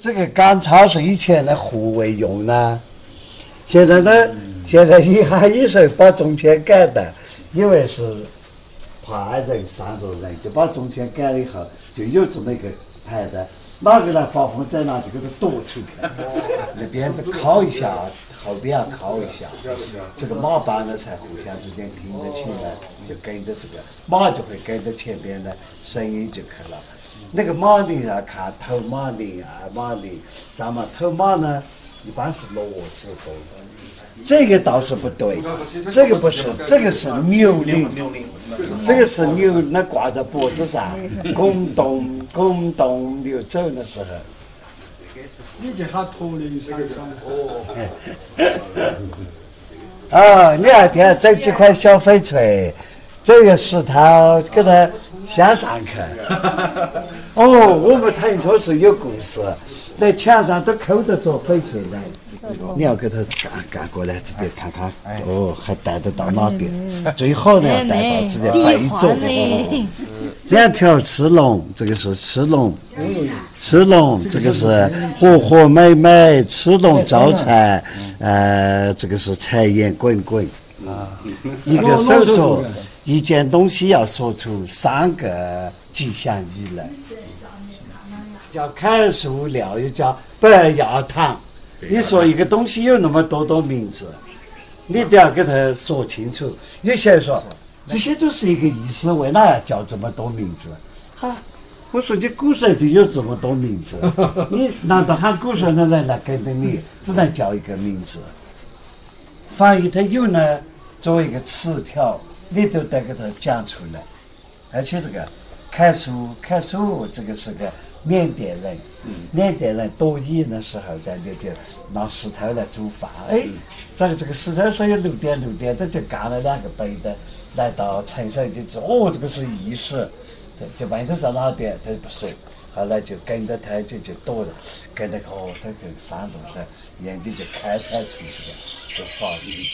这个赶超是以前的护卫用的，现在呢，现在一下一说把中间改的，因为是怕人伤着人，就把中间改了以后，就有这么一个牌的，哪个来发疯在哪就给他躲出去，那边子靠一下，后边要靠一下，这个马班呢才互相之间听得清呢，就跟着这个马就会跟着前边的声音就去了。那个马铃要看头马铃、二马铃、三马头马呢，一般是骡子多。这个倒是不对，这个不是，这个是牛铃，这个是牛，那挂在脖子上，拱动拱动牛走的时候。你就喊驼铃声哦。哦，你要听整几块小翡翠，这个石头给它镶上去。哦，我们腾车是有故事，那墙上都抠得着翡翠的。你要给他干干过来，直接看看。哦，还带得到哪点？最好呢要带到直接背着。两条赤龙，这个是赤龙。赤龙，这个是和和美美，赤龙招财。呃，这个是财源滚滚。啊，一个手镯，一件东西要说出三个吉祥语来。叫楷书料，又叫白药堂。你说一个东西有那么多多名字，你都要给他说清楚。有些人说这些都是一个意思，为哪要叫这么多名字？哈，我说你古时候就有这么多名字，你难道喊古时候的人来跟着你，只能叫一个名字？翻译它有呢，作为一个词条，你都得给他讲出来。而且这个看书，看书这个是个。缅甸人，缅甸人躲雨的时候，在那就拿石头来煮饭。哎，这个这个石头说有六点六点，他就干了两个杯的，来到城上就知哦，这个是意思，就问他是哪点，他不说。后来就跟着他就就躲了，跟着哦，他去山洞上，眼睛就开采出去了，就发育。